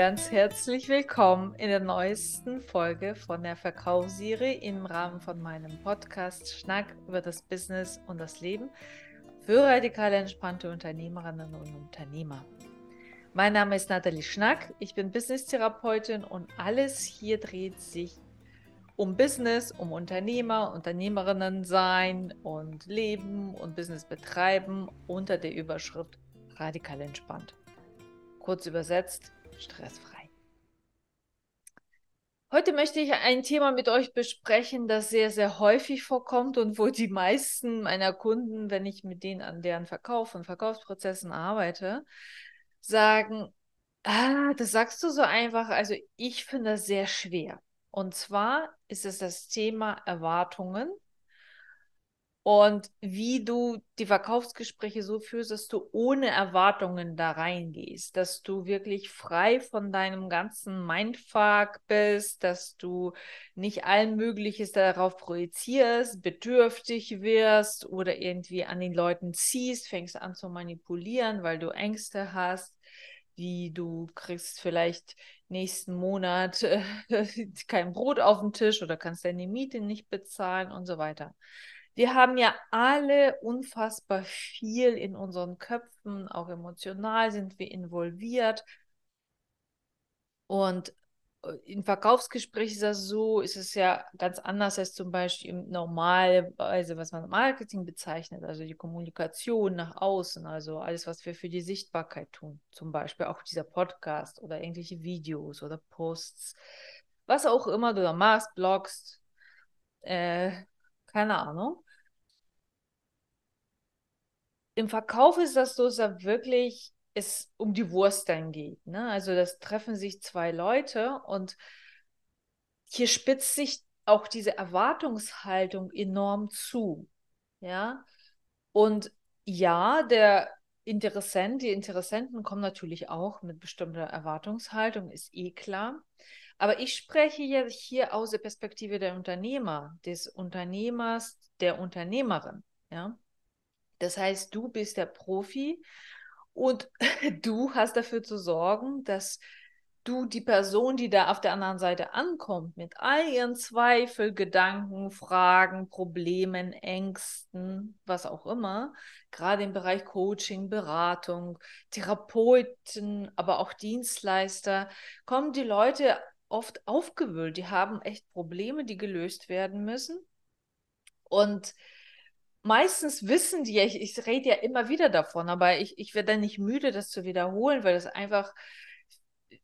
ganz herzlich willkommen in der neuesten Folge von der Verkaufsserie im Rahmen von meinem Podcast Schnack über das Business und das Leben für radikal entspannte Unternehmerinnen und Unternehmer. Mein Name ist Nathalie Schnack, ich bin Business-Therapeutin und alles hier dreht sich um Business, um Unternehmer, Unternehmerinnen sein und leben und Business betreiben unter der Überschrift radikal entspannt. Kurz übersetzt, stressfrei. Heute möchte ich ein Thema mit euch besprechen, das sehr, sehr häufig vorkommt und wo die meisten meiner Kunden, wenn ich mit denen an deren Verkauf und Verkaufsprozessen arbeite, sagen, ah, das sagst du so einfach. Also ich finde das sehr schwer. Und zwar ist es das Thema Erwartungen und wie du die Verkaufsgespräche so führst, dass du ohne Erwartungen da reingehst, dass du wirklich frei von deinem ganzen Mindfuck bist, dass du nicht allen Mögliches darauf projizierst, bedürftig wirst oder irgendwie an den Leuten ziehst, fängst an zu manipulieren, weil du Ängste hast, wie du kriegst vielleicht nächsten Monat kein Brot auf den Tisch oder kannst deine Miete nicht bezahlen und so weiter. Wir haben ja alle unfassbar viel in unseren Köpfen, auch emotional sind wir involviert. Und äh, in Verkaufsgesprächen ist das so, ist es ja ganz anders als zum Beispiel im normalerweise, was man Marketing bezeichnet, also die Kommunikation nach außen, also alles, was wir für die Sichtbarkeit tun, zum Beispiel auch dieser Podcast oder irgendwelche Videos oder Posts, was auch immer du da machst, bloggst, äh, keine Ahnung. Im Verkauf ist das so, dass da wirklich es um die Wurst dann geht. Ne? Also das treffen sich zwei Leute und hier spitzt sich auch diese Erwartungshaltung enorm zu. Ja. Und ja, der Interessent, die Interessenten kommen natürlich auch mit bestimmter Erwartungshaltung, ist eh klar. Aber ich spreche ja hier aus der Perspektive der Unternehmer, des Unternehmers, der Unternehmerin. Ja? Das heißt, du bist der Profi und du hast dafür zu sorgen, dass du die Person, die da auf der anderen Seite ankommt, mit all ihren Zweifel, Gedanken, Fragen, Problemen, Ängsten, was auch immer, gerade im Bereich Coaching, Beratung, Therapeuten, aber auch Dienstleister, kommen die Leute oft aufgewühlt, die haben echt Probleme, die gelöst werden müssen. Und meistens wissen die ich, ich rede ja immer wieder davon, aber ich, ich werde dann nicht müde, das zu wiederholen, weil das einfach,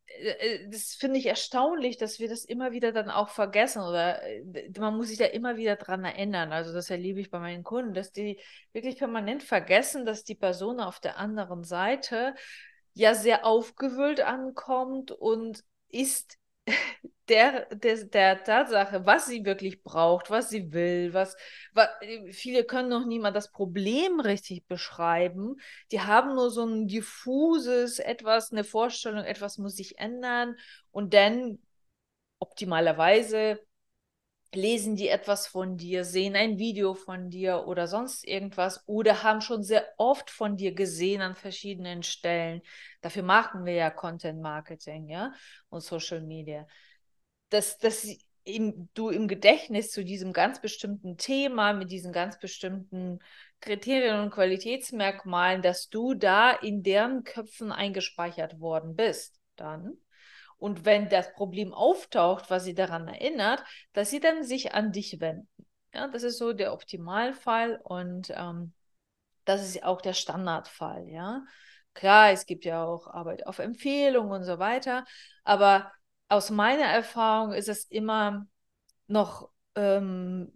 äh, äh, das finde ich erstaunlich, dass wir das immer wieder dann auch vergessen oder äh, man muss sich da immer wieder dran erinnern. Also das erlebe ich bei meinen Kunden, dass die wirklich permanent vergessen, dass die Person auf der anderen Seite ja sehr aufgewühlt ankommt und ist der, der, der Tatsache, was sie wirklich braucht, was sie will, was, was viele können noch niemand das Problem richtig beschreiben. Die haben nur so ein diffuses etwas, eine Vorstellung, etwas muss sich ändern und dann optimalerweise lesen die etwas von dir, sehen ein Video von dir oder sonst irgendwas oder haben schon sehr oft von dir gesehen an verschiedenen Stellen. Dafür machen wir ja Content Marketing, ja, und Social Media dass, dass im, du im Gedächtnis zu diesem ganz bestimmten Thema mit diesen ganz bestimmten Kriterien und Qualitätsmerkmalen, dass du da in deren Köpfen eingespeichert worden bist, dann. Und wenn das Problem auftaucht, was sie daran erinnert, dass sie dann sich an dich wenden. Ja, das ist so der Optimalfall und ähm, das ist auch der Standardfall. Ja, klar, es gibt ja auch Arbeit auf Empfehlung und so weiter, aber aus meiner Erfahrung ist es immer noch, ähm,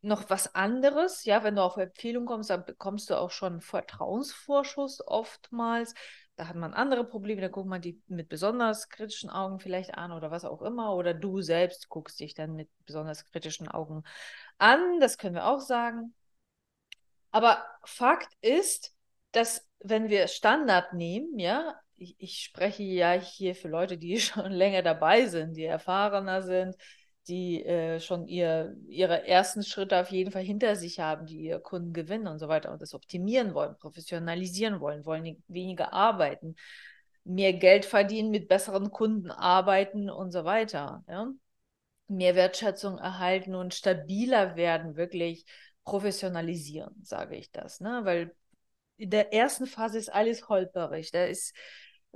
noch was anderes. Ja, wenn du auf Empfehlung kommst, dann bekommst du auch schon Vertrauensvorschuss oftmals. Da hat man andere Probleme, da guckt man die mit besonders kritischen Augen vielleicht an oder was auch immer. Oder du selbst guckst dich dann mit besonders kritischen Augen an. Das können wir auch sagen. Aber Fakt ist, dass wenn wir Standard nehmen, ja, ich, ich spreche ja hier für Leute, die schon länger dabei sind, die erfahrener sind, die äh, schon ihr, ihre ersten Schritte auf jeden Fall hinter sich haben, die ihr Kunden gewinnen und so weiter und das optimieren wollen, professionalisieren wollen, wollen weniger arbeiten, mehr Geld verdienen, mit besseren Kunden arbeiten und so weiter. Ja? Mehr Wertschätzung erhalten und stabiler werden, wirklich professionalisieren, sage ich das. Ne? Weil in der ersten Phase ist alles holperig. Da ist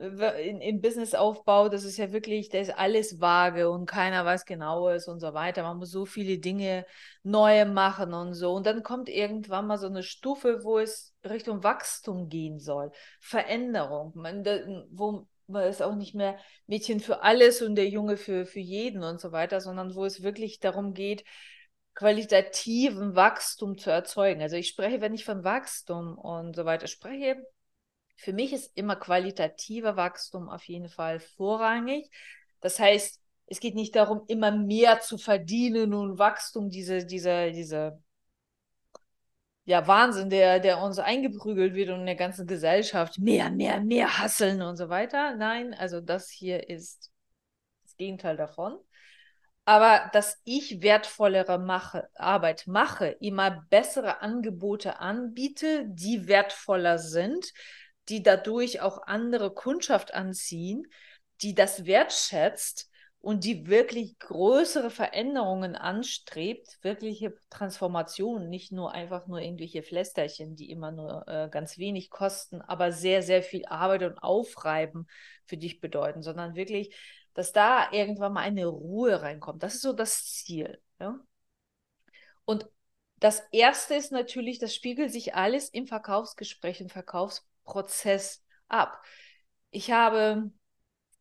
in, im Businessaufbau, das ist ja wirklich, da ist alles vage und keiner weiß genaues und so weiter. Man muss so viele Dinge neue machen und so. Und dann kommt irgendwann mal so eine Stufe, wo es Richtung Wachstum gehen soll, Veränderung, man, da, wo man ist auch nicht mehr Mädchen für alles und der Junge für, für jeden und so weiter, sondern wo es wirklich darum geht, qualitativen Wachstum zu erzeugen. Also ich spreche, wenn ich von Wachstum und so weiter spreche, für mich ist immer qualitativer Wachstum auf jeden Fall vorrangig. Das heißt, es geht nicht darum, immer mehr zu verdienen und Wachstum, diese, diese, diese ja, Wahnsinn, der, der uns eingeprügelt wird und in der ganzen Gesellschaft, mehr, mehr, mehr hasseln und so weiter. Nein, also das hier ist das Gegenteil davon. Aber dass ich wertvollere mache, Arbeit mache, immer bessere Angebote anbiete, die wertvoller sind, die dadurch auch andere Kundschaft anziehen, die das wertschätzt und die wirklich größere Veränderungen anstrebt, wirkliche Transformationen, nicht nur einfach nur irgendwelche Flästerchen, die immer nur äh, ganz wenig kosten, aber sehr, sehr viel Arbeit und Aufreiben für dich bedeuten, sondern wirklich, dass da irgendwann mal eine Ruhe reinkommt. Das ist so das Ziel. Ja? Und das Erste ist natürlich, das spiegelt sich alles im Verkaufsgespräch und Verkaufsprozess Prozess ab. Ich habe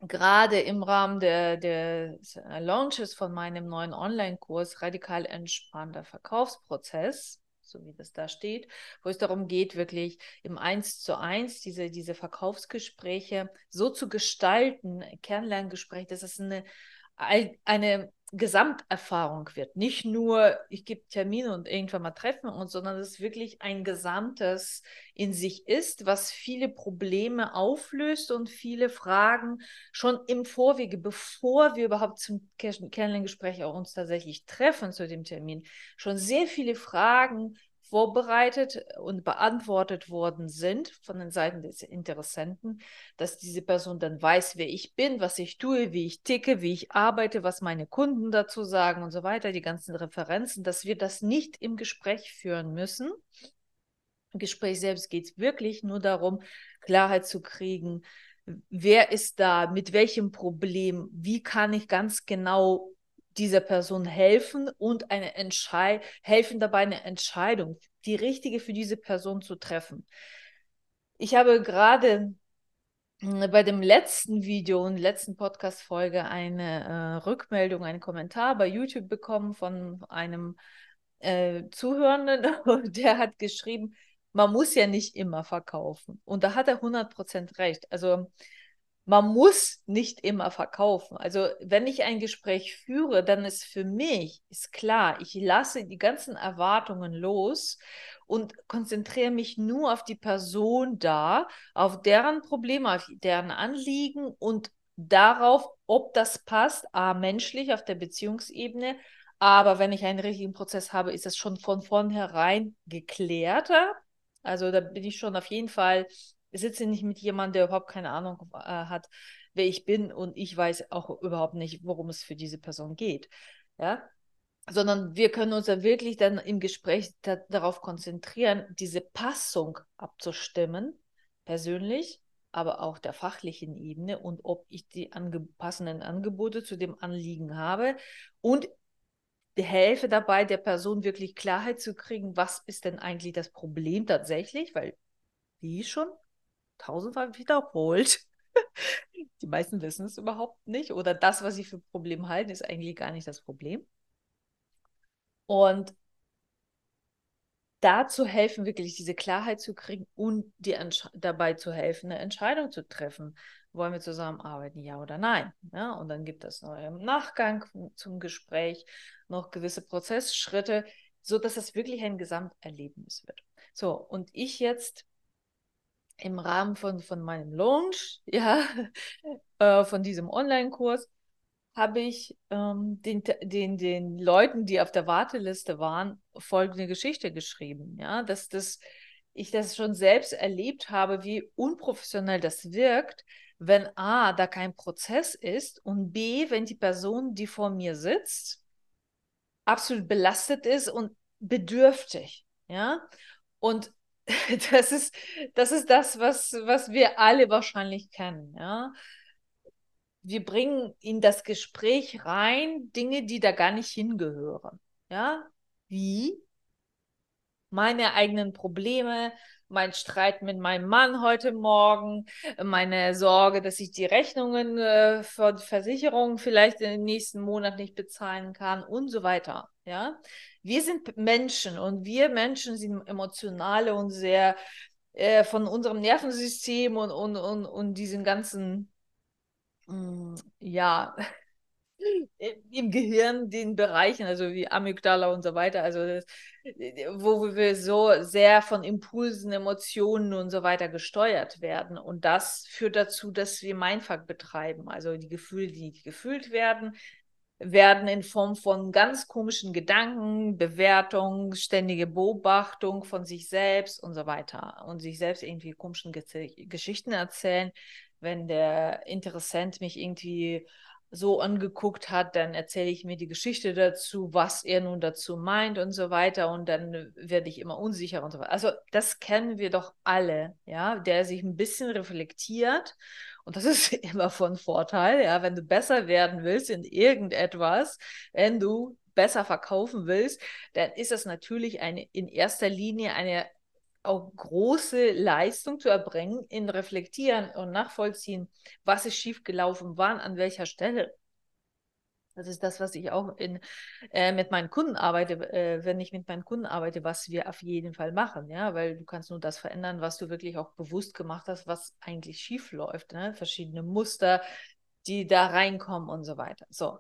gerade im Rahmen der, der Launches von meinem neuen Online-Kurs Radikal entspannter Verkaufsprozess, so wie das da steht, wo es darum geht, wirklich im Eins zu eins diese, diese Verkaufsgespräche so zu gestalten, Kernlerngespräch, dass es eine, eine Gesamterfahrung wird. Nicht nur, ich gebe Termine und irgendwann mal treffen uns, sondern es wirklich ein Gesamtes in sich ist, was viele Probleme auflöst und viele Fragen schon im Vorwege, bevor wir überhaupt zum Kennenlerngespräch auch uns tatsächlich treffen zu dem Termin, schon sehr viele Fragen vorbereitet und beantwortet worden sind von den Seiten des Interessenten, dass diese Person dann weiß, wer ich bin, was ich tue, wie ich ticke, wie ich arbeite, was meine Kunden dazu sagen und so weiter, die ganzen Referenzen, dass wir das nicht im Gespräch führen müssen. Im Gespräch selbst geht es wirklich nur darum, Klarheit zu kriegen, wer ist da, mit welchem Problem, wie kann ich ganz genau dieser Person helfen und eine Entscheid helfen dabei, eine Entscheidung, die richtige für diese Person zu treffen. Ich habe gerade hm, bei dem letzten Video und letzten Podcast-Folge eine äh, Rückmeldung, einen Kommentar bei YouTube bekommen von einem äh, Zuhörenden, der hat geschrieben, man muss ja nicht immer verkaufen. Und da hat er 100% recht. Also man muss nicht immer verkaufen. Also wenn ich ein Gespräch führe, dann ist für mich, ist klar, ich lasse die ganzen Erwartungen los und konzentriere mich nur auf die Person da, auf deren Probleme, auf deren Anliegen und darauf, ob das passt, a, menschlich auf der Beziehungsebene, aber wenn ich einen richtigen Prozess habe, ist das schon von vornherein geklärter. Also da bin ich schon auf jeden Fall sitze nicht mit jemandem, der überhaupt keine Ahnung äh, hat, wer ich bin und ich weiß auch überhaupt nicht, worum es für diese Person geht. Ja, sondern wir können uns ja wirklich dann im Gespräch da, darauf konzentrieren, diese Passung abzustimmen, persönlich, aber auch der fachlichen Ebene und ob ich die ange passenden Angebote zu dem Anliegen habe und helfe dabei, der Person wirklich Klarheit zu kriegen, was ist denn eigentlich das Problem tatsächlich, weil wie schon tausendfach wiederholt. Die meisten wissen es überhaupt nicht oder das, was sie für Problem halten, ist eigentlich gar nicht das Problem. Und dazu helfen, wirklich diese Klarheit zu kriegen und dabei zu helfen, eine Entscheidung zu treffen. Wollen wir zusammenarbeiten, ja oder nein? Ja, und dann gibt es noch im Nachgang zum Gespräch noch gewisse Prozessschritte, sodass es wirklich ein Gesamterlebnis wird. So, und ich jetzt im Rahmen von, von meinem Launch, ja, äh, von diesem Online-Kurs, habe ich ähm, den, den, den Leuten, die auf der Warteliste waren, folgende Geschichte geschrieben. Ja, dass das ich das schon selbst erlebt habe, wie unprofessionell das wirkt, wenn A, da kein Prozess ist und B, wenn die Person, die vor mir sitzt, absolut belastet ist und bedürftig. Ja. Und das ist, das ist das, was, was wir alle wahrscheinlich kennen. Ja? Wir bringen in das Gespräch rein Dinge, die da gar nicht hingehören. Ja? Wie? Meine eigenen Probleme, mein Streit mit meinem Mann heute Morgen, meine Sorge, dass ich die Rechnungen äh, für die Versicherung vielleicht den nächsten Monat nicht bezahlen kann und so weiter. Ja, wir sind Menschen und wir Menschen sind emotionale und sehr äh, von unserem Nervensystem und, und, und, und diesen ganzen, mh, mm, ja, im Gehirn, den Bereichen, also wie Amygdala und so weiter, also das, wo wir so sehr von Impulsen, Emotionen und so weiter gesteuert werden. Und das führt dazu, dass wir Mindfuck betreiben, also die Gefühle, die gefühlt werden, werden in Form von ganz komischen Gedanken, Bewertung, ständige Beobachtung von sich selbst und so weiter und sich selbst irgendwie komischen Geschichten erzählen. Wenn der Interessent mich irgendwie so angeguckt hat, dann erzähle ich mir die Geschichte dazu, was er nun dazu meint und so weiter und dann werde ich immer unsicher und so weiter. Also das kennen wir doch alle, ja, der sich ein bisschen reflektiert und das ist immer von Vorteil, ja, wenn du besser werden willst in irgendetwas, wenn du besser verkaufen willst, dann ist das natürlich eine in erster Linie eine auch große Leistung zu erbringen in Reflektieren und Nachvollziehen, was ist schiefgelaufen, wann, an welcher Stelle. Das ist das, was ich auch in, äh, mit meinen Kunden arbeite, äh, wenn ich mit meinen Kunden arbeite, was wir auf jeden Fall machen, ja, weil du kannst nur das verändern, was du wirklich auch bewusst gemacht hast, was eigentlich schief läuft, ne? verschiedene Muster, die da reinkommen und so weiter. So.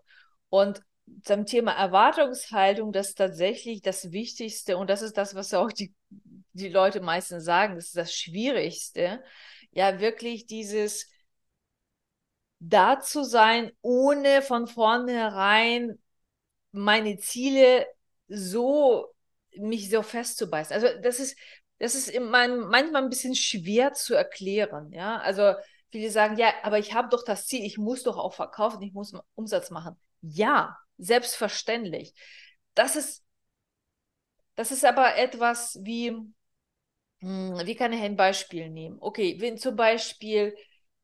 Und zum Thema Erwartungshaltung, das ist tatsächlich das Wichtigste und das ist das, was auch die, die Leute meistens sagen, das ist das Schwierigste. Ja, wirklich dieses da zu sein, ohne von vornherein meine Ziele so mich so festzubeißen. Also das ist, das ist manchmal ein bisschen schwer zu erklären. Ja, also viele sagen, ja, aber ich habe doch das Ziel, ich muss doch auch verkaufen, ich muss Umsatz machen. Ja, selbstverständlich. Das ist, das ist aber etwas wie, wie kann ich ein Beispiel nehmen? Okay, wenn zum Beispiel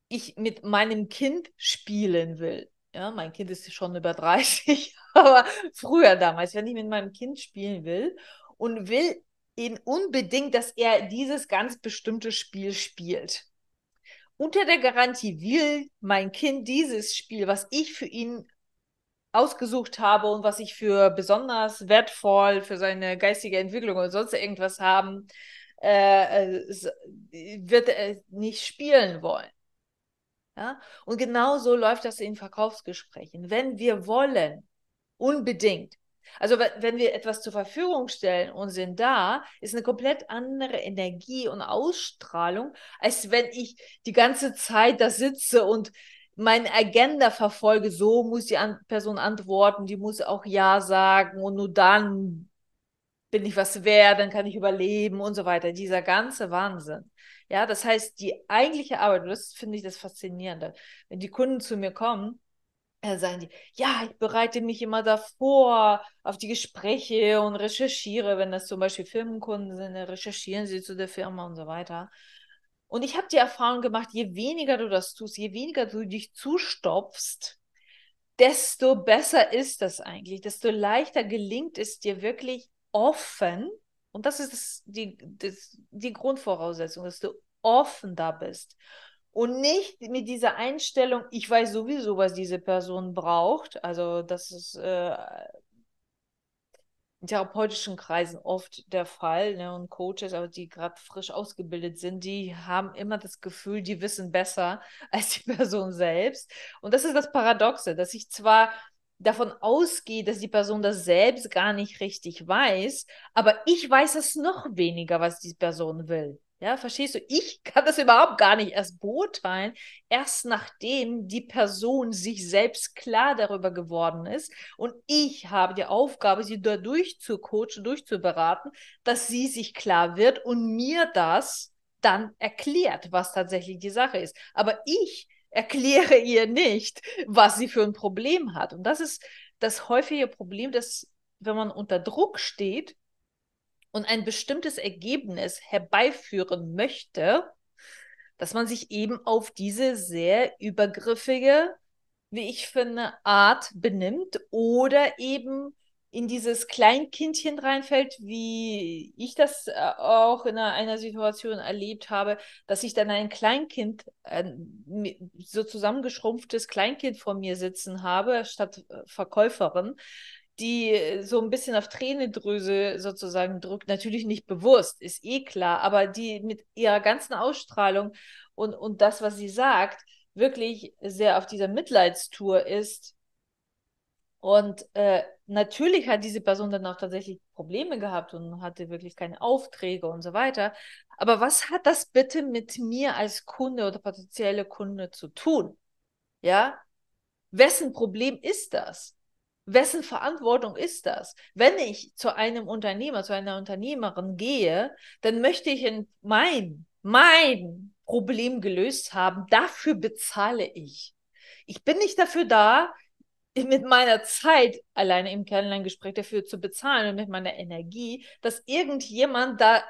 ich mit meinem Kind spielen will. Ja, mein Kind ist schon über 30, aber früher damals, wenn ich mit meinem Kind spielen will und will ihn unbedingt, dass er dieses ganz bestimmte Spiel spielt. Unter der Garantie will mein Kind dieses Spiel, was ich für ihn ausgesucht habe und was ich für besonders wertvoll für seine geistige Entwicklung oder sonst irgendwas haben, äh, äh wird er nicht spielen wollen. Ja? Und genau so läuft das in Verkaufsgesprächen. Wenn wir wollen, unbedingt, also wenn wir etwas zur Verfügung stellen und sind da, ist eine komplett andere Energie und Ausstrahlung, als wenn ich die ganze Zeit da sitze und meine Agenda verfolge, so muss die Person antworten, die muss auch Ja sagen und nur dann bin ich was wert, dann kann ich überleben und so weiter. Dieser ganze Wahnsinn. Ja, das heißt, die eigentliche Arbeit, und das finde ich das Faszinierende, wenn die Kunden zu mir kommen, äh, sagen die, ja, ich bereite mich immer davor auf die Gespräche und recherchiere, wenn das zum Beispiel Firmenkunden sind, recherchieren sie zu der Firma und so weiter. Und ich habe die Erfahrung gemacht, je weniger du das tust, je weniger du dich zustopfst, desto besser ist das eigentlich, desto leichter gelingt es dir wirklich offen und das ist das, die, das, die Grundvoraussetzung, dass du offen da bist. Und nicht mit dieser Einstellung, ich weiß sowieso, was diese Person braucht. Also das ist äh, in therapeutischen Kreisen oft der Fall. Ne? Und Coaches, aber die gerade frisch ausgebildet sind, die haben immer das Gefühl, die wissen besser als die Person selbst. Und das ist das Paradoxe, dass ich zwar davon ausgehe, dass die Person das selbst gar nicht richtig weiß, aber ich weiß es noch weniger, was die Person will. Ja, verstehst du? Ich kann das überhaupt gar nicht erst beurteilen, erst nachdem die Person sich selbst klar darüber geworden ist. Und ich habe die Aufgabe, sie da durchzucoachen, durchzuberaten, dass sie sich klar wird und mir das dann erklärt, was tatsächlich die Sache ist. Aber ich erkläre ihr nicht, was sie für ein Problem hat. Und das ist das häufige Problem, dass wenn man unter Druck steht, und ein bestimmtes Ergebnis herbeiführen möchte, dass man sich eben auf diese sehr übergriffige, wie ich finde, Art benimmt oder eben in dieses Kleinkindchen reinfällt, wie ich das äh, auch in einer, Situation erlebt habe, dass ich dann ein Kleinkind, so zusammengeschrumpftes Kleinkind vor mir sitzen habe, statt äh, Verkäuferin, die so ein bisschen auf Tränendrüse sozusagen drückt, natürlich nicht bewusst, ist eh klar, aber die mit ihrer ganzen Ausstrahlung und, und das, was sie sagt, wirklich sehr auf dieser Mitleidstour ist. Und äh, natürlich hat diese Person dann auch tatsächlich Probleme gehabt und hatte wirklich keine Aufträge und so weiter. Aber was hat das bitte mit mir als Kunde oder potenzielle Kunde zu tun? Ja? Wessen Problem ist das? wessen Verantwortung ist das? Wenn ich zu einem Unternehmer, zu einer Unternehmerin gehe, dann möchte ich in mein, mein Problem gelöst haben. Dafür bezahle ich. Ich bin nicht dafür da, mit meiner Zeit alleine im Kennenlerngespräch dafür zu bezahlen und mit meiner Energie, dass irgendjemand da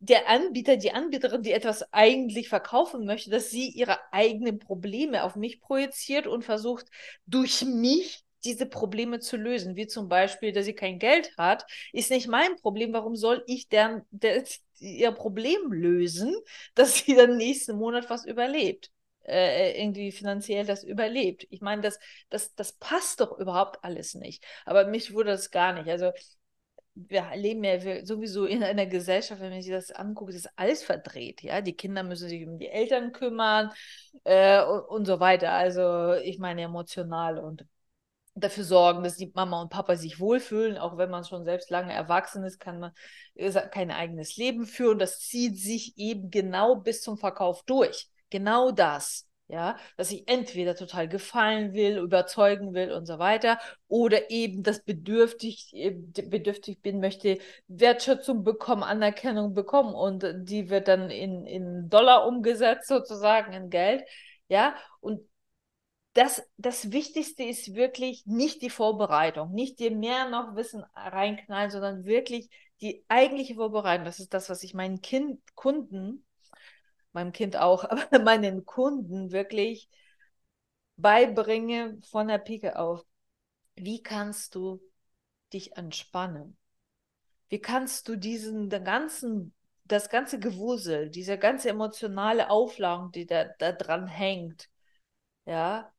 der Anbieter, die Anbieterin, die etwas eigentlich verkaufen möchte, dass sie ihre eigenen Probleme auf mich projiziert und versucht, durch mich diese Probleme zu lösen, wie zum Beispiel, dass sie kein Geld hat, ist nicht mein Problem. Warum soll ich deren, der, ihr Problem lösen, dass sie dann nächsten Monat was überlebt? Äh, irgendwie finanziell das überlebt. Ich meine, das, das, das passt doch überhaupt alles nicht. Aber mich wurde das gar nicht. Also wir leben ja sowieso in einer Gesellschaft, wenn man sich das anguckt, ist alles verdreht. Ja, die Kinder müssen sich um die Eltern kümmern äh, und, und so weiter. Also ich meine emotional und dafür sorgen, dass die Mama und Papa sich wohlfühlen. Auch wenn man schon selbst lange erwachsen ist, kann man kein eigenes Leben führen. Das zieht sich eben genau bis zum Verkauf durch. Genau das. Ja, dass ich entweder total gefallen will, überzeugen will und so weiter, oder eben das bedürftig, bedürftig bin, möchte Wertschätzung bekommen, Anerkennung bekommen und die wird dann in, in Dollar umgesetzt, sozusagen in Geld. Ja, und das, das Wichtigste ist wirklich nicht die Vorbereitung, nicht dir mehr noch Wissen reinknallen, sondern wirklich die eigentliche Vorbereitung. Das ist das, was ich meinen kind, Kunden, meinem Kind auch, aber meinen Kunden wirklich beibringe von der Pike auf. Wie kannst du dich entspannen? Wie kannst du diesen ganzen, das ganze Gewusel, diese ganze emotionale Aufladung, die da, da dran hängt, ja,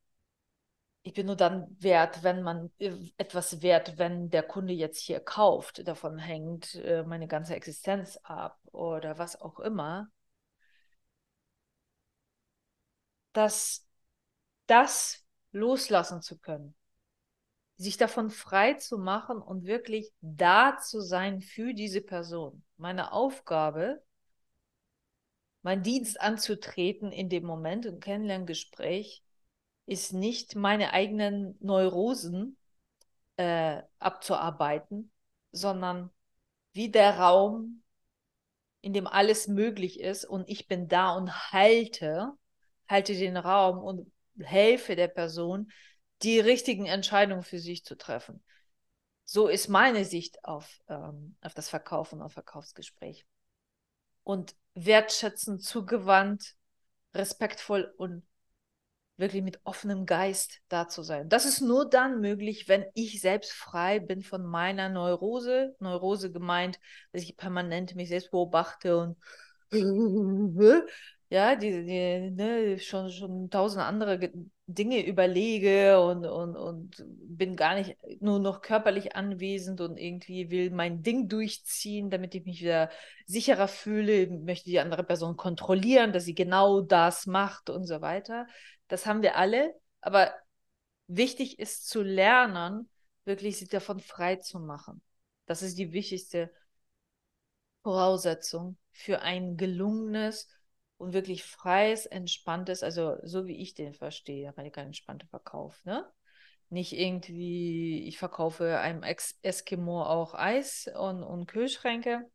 ich bin nur dann wert, wenn man äh, etwas wert, wenn der Kunde jetzt hier kauft. Davon hängt äh, meine ganze Existenz ab oder was auch immer. Dass das loslassen zu können, sich davon frei zu machen und wirklich da zu sein für diese Person. Meine Aufgabe, meinen Dienst anzutreten in dem Moment im Kennenlerngespräch, ist nicht meine eigenen Neurosen äh, abzuarbeiten, sondern wie der Raum, in dem alles möglich ist und ich bin da und halte, halte den Raum und helfe der Person, die richtigen Entscheidungen für sich zu treffen. So ist meine Sicht auf, ähm, auf das Verkaufen, auf Verkaufsgespräch. Und wertschätzend, zugewandt, respektvoll und wirklich mit offenem Geist da zu sein. Das ist nur dann möglich, wenn ich selbst frei bin von meiner Neurose. Neurose gemeint, dass ich permanent mich selbst beobachte und ja, die, die ne, schon, schon tausend andere Dinge überlege und, und, und bin gar nicht nur noch körperlich anwesend und irgendwie will mein Ding durchziehen, damit ich mich wieder sicherer fühle, möchte die andere Person kontrollieren, dass sie genau das macht und so weiter. Das haben wir alle, aber wichtig ist zu lernen, wirklich sich davon frei zu machen. Das ist die wichtigste Voraussetzung für ein gelungenes und wirklich freies, entspanntes, also so wie ich den verstehe, radikal entspannter Verkauf, ne? Nicht irgendwie, ich verkaufe einem Ex Eskimo auch Eis und, und Kühlschränke.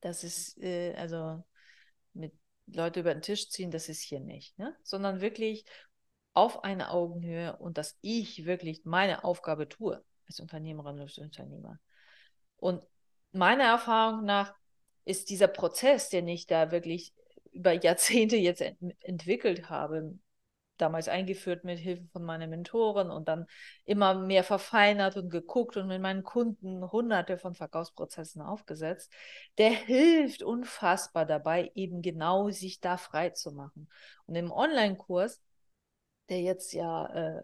Das ist, äh, also mit Leute über den Tisch ziehen, das ist hier nicht, ne? Sondern wirklich auf eine Augenhöhe und dass ich wirklich meine Aufgabe tue als Unternehmerin als Unternehmer. Und meiner Erfahrung nach ist dieser Prozess, den ich da wirklich über Jahrzehnte jetzt ent entwickelt habe, damals eingeführt mit Hilfe von meiner Mentoren und dann immer mehr verfeinert und geguckt und mit meinen Kunden hunderte von Verkaufsprozessen aufgesetzt, der hilft unfassbar dabei, eben genau sich da frei zu machen. Und im Online-Kurs, der jetzt ja äh,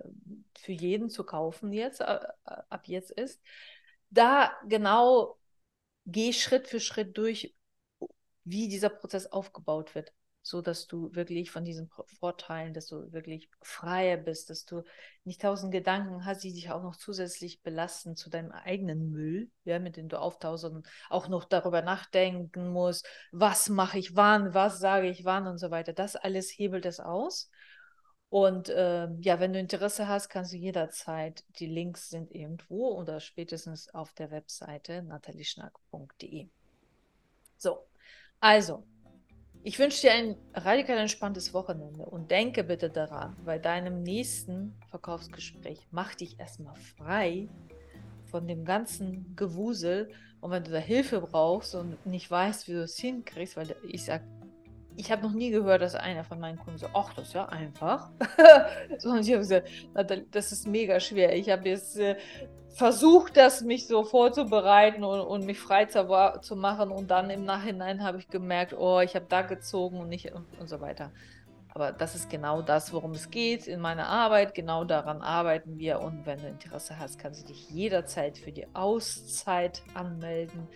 für jeden zu kaufen jetzt, äh, ab jetzt ist, da genau geh Schritt für Schritt durch, wie dieser Prozess aufgebaut wird, so dass du wirklich von diesen Vorteilen, dass du wirklich freier bist, dass du nicht tausend Gedanken hast, die dich auch noch zusätzlich belasten zu deinem eigenen Müll, ja, mit dem du auftauchst und auch noch darüber nachdenken musst, was mache ich wann, was sage ich wann und so weiter. Das alles hebelt es aus. Und äh, ja, wenn du Interesse hast, kannst du jederzeit, die Links sind irgendwo oder spätestens auf der Webseite natalieschnack.de. So, also, ich wünsche dir ein radikal entspanntes Wochenende und denke bitte daran, bei deinem nächsten Verkaufsgespräch mach dich erstmal frei von dem ganzen Gewusel. Und wenn du da Hilfe brauchst und nicht weißt, wie du es hinkriegst, weil ich sage, ich habe noch nie gehört, dass einer von meinen Kunden so, ach, das ist ja einfach. Sondern ich habe gesagt, das ist mega schwer. Ich habe jetzt äh, versucht, das mich so vorzubereiten und, und mich frei zu, zu, machen. Und dann im Nachhinein habe ich gemerkt, oh, ich habe da gezogen und nicht und, und so weiter. Aber das ist genau das, worum es geht in meiner Arbeit. Genau daran arbeiten wir. Und wenn du Interesse hast, kannst du dich jederzeit für die Auszeit anmelden.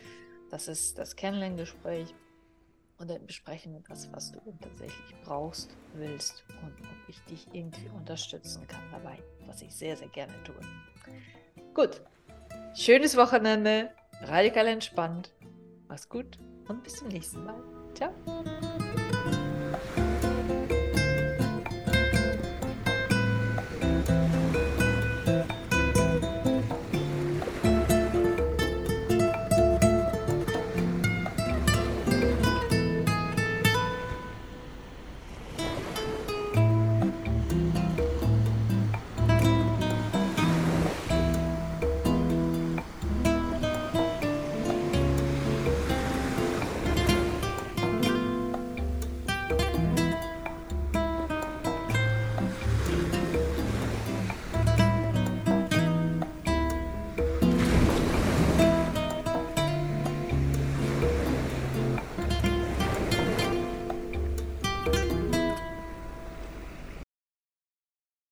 Das ist das Kennenlerngespräch. Und dann besprechen wir das, was du tatsächlich brauchst, willst und ob ich dich irgendwie unterstützen kann dabei, was ich sehr, sehr gerne tue. Gut, schönes Wochenende, radikal entspannt, mach's gut und bis zum nächsten Mal. Ciao.